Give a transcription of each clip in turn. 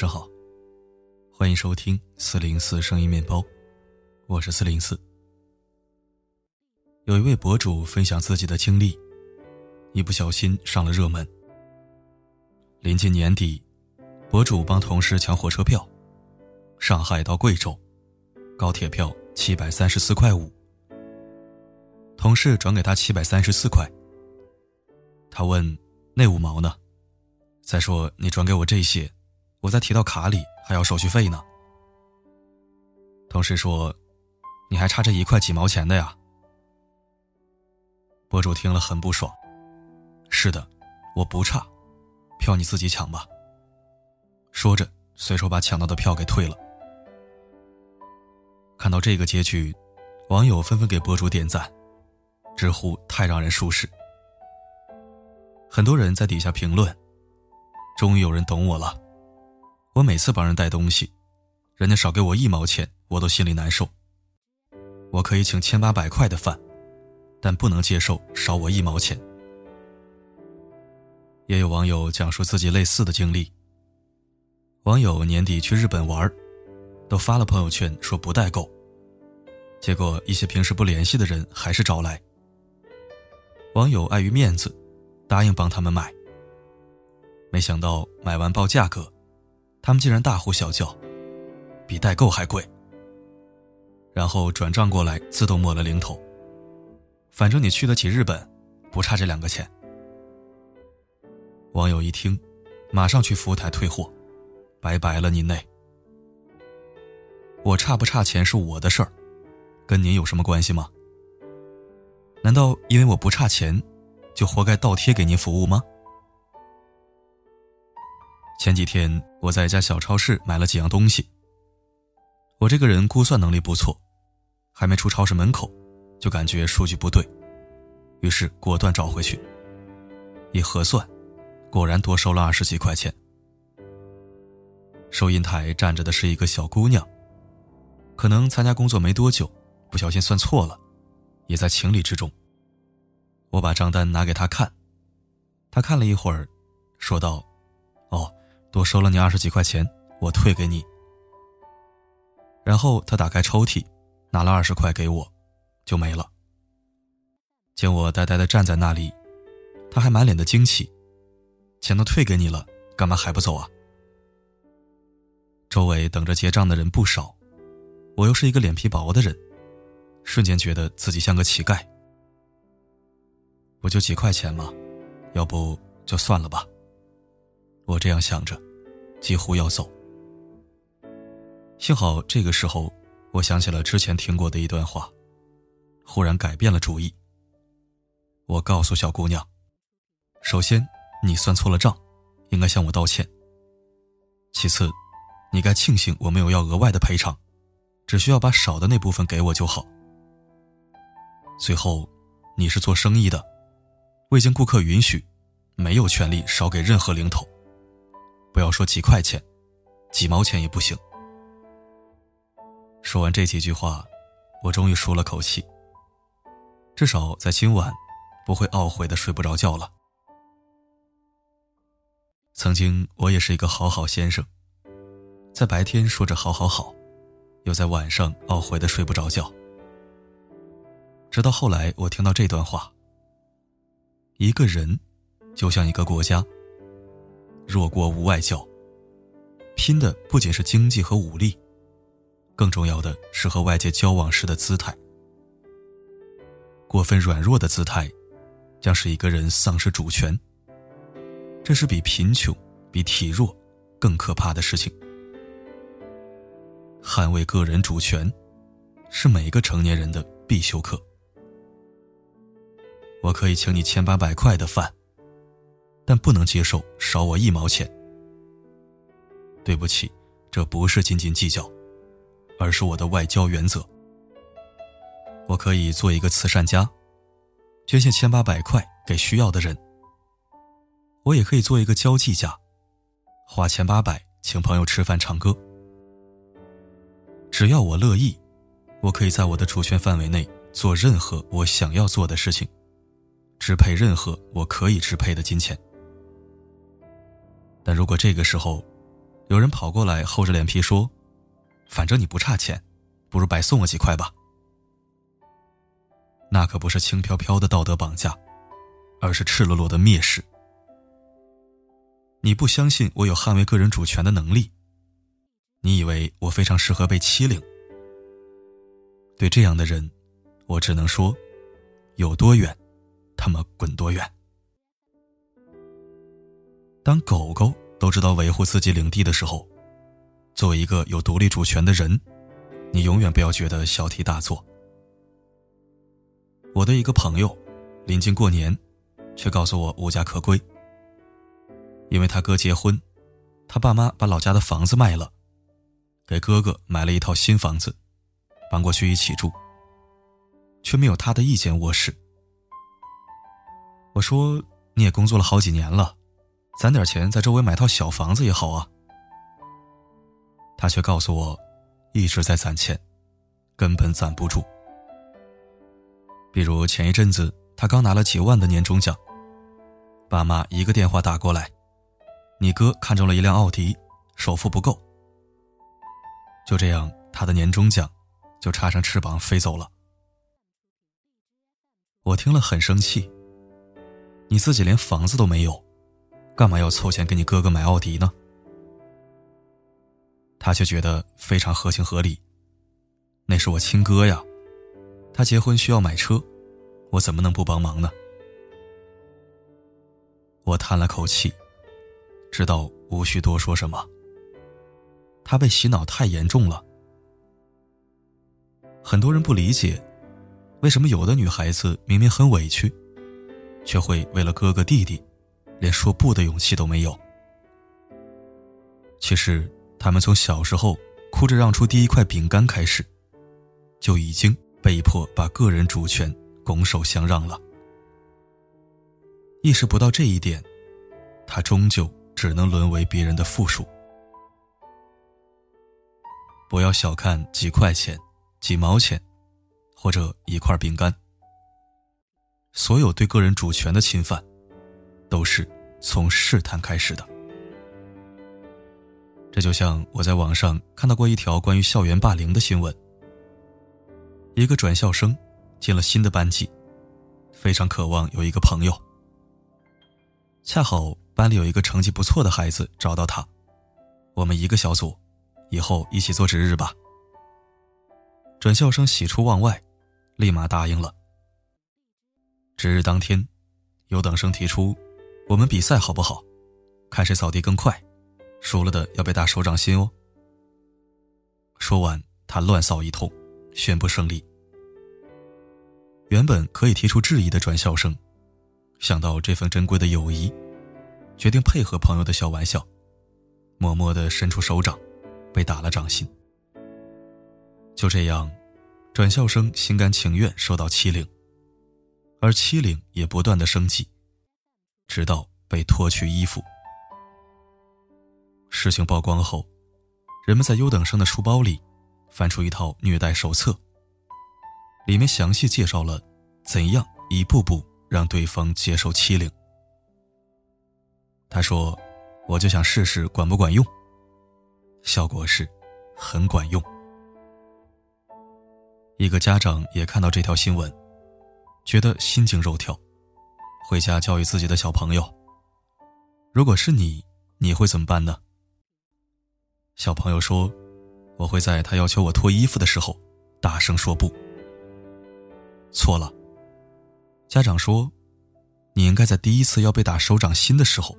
上好，欢迎收听四零四声音面包，我是四零四。有一位博主分享自己的经历，一不小心上了热门。临近年底，博主帮同事抢火车票，上海到贵州，高铁票七百三十四块五。同事转给他七百三十四块，他问那五毛呢？再说你转给我这些。我再提到卡里还要手续费呢。同事说：“你还差这一块几毛钱的呀？”博主听了很不爽。是的，我不差，票你自己抢吧。说着，随手把抢到的票给退了。看到这个结局，网友纷纷给博主点赞，直呼太让人舒适。很多人在底下评论：“终于有人懂我了。”我每次帮人带东西，人家少给我一毛钱，我都心里难受。我可以请千八百块的饭，但不能接受少我一毛钱。也有网友讲述自己类似的经历。网友年底去日本玩，都发了朋友圈说不代购，结果一些平时不联系的人还是找来。网友碍于面子，答应帮他们买，没想到买完报价格。他们竟然大呼小叫，比代购还贵。然后转账过来，自动抹了零头。反正你去得起日本，不差这两个钱。网友一听，马上去服务台退货，拜拜了您嘞。我差不差钱是我的事儿，跟您有什么关系吗？难道因为我不差钱，就活该倒贴给您服务吗？前几天我在一家小超市买了几样东西。我这个人估算能力不错，还没出超市门口，就感觉数据不对，于是果断找回去。一核算，果然多收了二十几块钱。收银台站着的是一个小姑娘，可能参加工作没多久，不小心算错了，也在情理之中。我把账单拿给她看，她看了一会儿，说道：“。”多收了你二十几块钱，我退给你。然后他打开抽屉，拿了二十块给我，就没了。见我呆呆的站在那里，他还满脸的惊奇：“钱都退给你了，干嘛还不走啊？”周围等着结账的人不少，我又是一个脸皮薄的人，瞬间觉得自己像个乞丐。不就几块钱吗？要不就算了吧。我这样想着，几乎要走。幸好这个时候，我想起了之前听过的一段话，忽然改变了主意。我告诉小姑娘：“首先，你算错了账，应该向我道歉。其次，你该庆幸我没有要额外的赔偿，只需要把少的那部分给我就好。最后，你是做生意的，未经顾客允许，没有权利少给任何零头。”不要说几块钱，几毛钱也不行。说完这几句话，我终于舒了口气。至少在今晚，不会懊悔的睡不着觉了。曾经我也是一个好好先生，在白天说着好好好，又在晚上懊悔的睡不着觉。直到后来，我听到这段话：一个人，就像一个国家。弱国无外交，拼的不仅是经济和武力，更重要的是和外界交往时的姿态。过分软弱的姿态，将使一个人丧失主权。这是比贫穷、比体弱更可怕的事情。捍卫个人主权，是每个成年人的必修课。我可以请你千八百块的饭。但不能接受少我一毛钱。对不起，这不是斤斤计较，而是我的外交原则。我可以做一个慈善家，捐献千八百块给需要的人。我也可以做一个交际家，花千八百请朋友吃饭唱歌。只要我乐意，我可以在我的主权范围内做任何我想要做的事情，支配任何我可以支配的金钱。但如果这个时候，有人跑过来厚着脸皮说：“反正你不差钱，不如白送我几块吧。”那可不是轻飘飘的道德绑架，而是赤裸裸的蔑视。你不相信我有捍卫个人主权的能力？你以为我非常适合被欺凌？对这样的人，我只能说：有多远，他们滚多远。当狗狗都知道维护自己领地的时候，作为一个有独立主权的人，你永远不要觉得小题大做。我的一个朋友，临近过年，却告诉我无家可归。因为他哥结婚，他爸妈把老家的房子卖了，给哥哥买了一套新房子，搬过去一起住。却没有他的一间卧室。我说：“你也工作了好几年了，攒点钱在周围买套小房子也好啊。”他却告诉我，一直在攒钱，根本攒不住。比如前一阵子，他刚拿了几万的年终奖，爸妈一个电话打过来。你哥看中了一辆奥迪，首付不够。就这样，他的年终奖就插上翅膀飞走了。我听了很生气。你自己连房子都没有，干嘛要凑钱给你哥哥买奥迪呢？他却觉得非常合情合理。那是我亲哥呀，他结婚需要买车，我怎么能不帮忙呢？我叹了口气。知道无需多说什么。他被洗脑太严重了。很多人不理解，为什么有的女孩子明明很委屈，却会为了哥哥弟弟，连说不的勇气都没有。其实，他们从小时候哭着让出第一块饼干开始，就已经被迫把个人主权拱手相让了。意识不到这一点，他终究。只能沦为别人的附属。不要小看几块钱、几毛钱，或者一块饼干。所有对个人主权的侵犯，都是从试探开始的。这就像我在网上看到过一条关于校园霸凌的新闻。一个转校生进了新的班级，非常渴望有一个朋友。恰好。班里有一个成绩不错的孩子找到他，我们一个小组，以后一起做值日吧。转校生喜出望外，立马答应了。值日当天，优等生提出，我们比赛好不好？看谁扫地更快，输了的要被打手掌心哦。说完，他乱扫一通，宣布胜利。原本可以提出质疑的转校生，想到这份珍贵的友谊。决定配合朋友的小玩笑，默默的伸出手掌，被打了掌心。就这样，转校生心甘情愿受到欺凌，而欺凌也不断的升级，直到被脱去衣服。事情曝光后，人们在优等生的书包里翻出一套虐待手册，里面详细介绍了怎样一步步让对方接受欺凌。他说：“我就想试试管不管用。”效果是，很管用。一个家长也看到这条新闻，觉得心惊肉跳，回家教育自己的小朋友：“如果是你，你会怎么办呢？”小朋友说：“我会在他要求我脱衣服的时候，大声说不。”错了。家长说：“你应该在第一次要被打手掌心的时候。”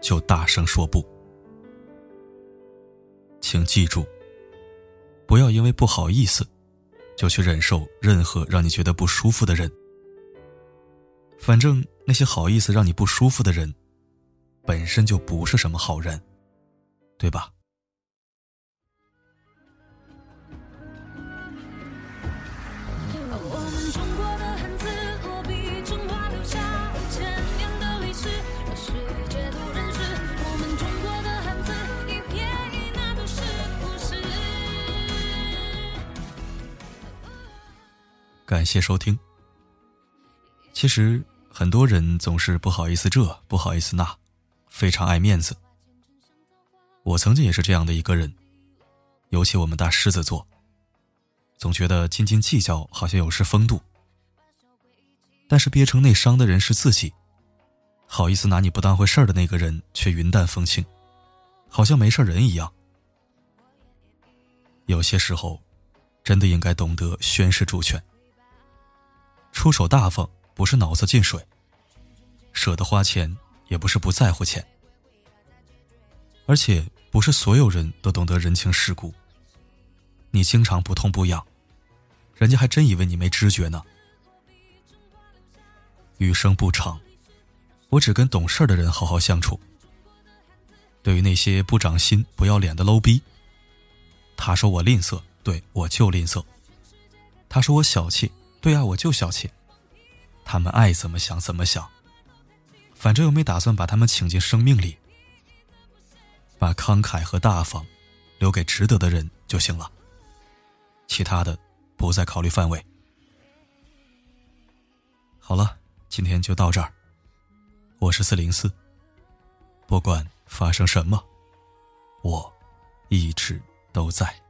就大声说不，请记住，不要因为不好意思，就去忍受任何让你觉得不舒服的人。反正那些好意思让你不舒服的人，本身就不是什么好人，对吧？感谢收听。其实很多人总是不好意思这，不好意思那，非常爱面子。我曾经也是这样的一个人，尤其我们大狮子座，总觉得斤斤计较好像有失风度。但是憋成内伤的人是自己，好意思拿你不当回事儿的那个人却云淡风轻，好像没事人一样。有些时候，真的应该懂得宣誓主权，出手大方不是脑子进水，舍得花钱也不是不在乎钱，而且不是所有人都懂得人情世故。你经常不痛不痒，人家还真以为你没知觉呢。余生不长，我只跟懂事的人好好相处。对于那些不长心、不要脸的 low 逼，他说我吝啬，对我就吝啬；他说我小气，对啊，我就小气。他们爱怎么想怎么想，反正又没打算把他们请进生命里，把慷慨和大方留给值得的人就行了，其他的不在考虑范围。好了。今天就到这儿。我是四零四。不管发生什么，我一直都在。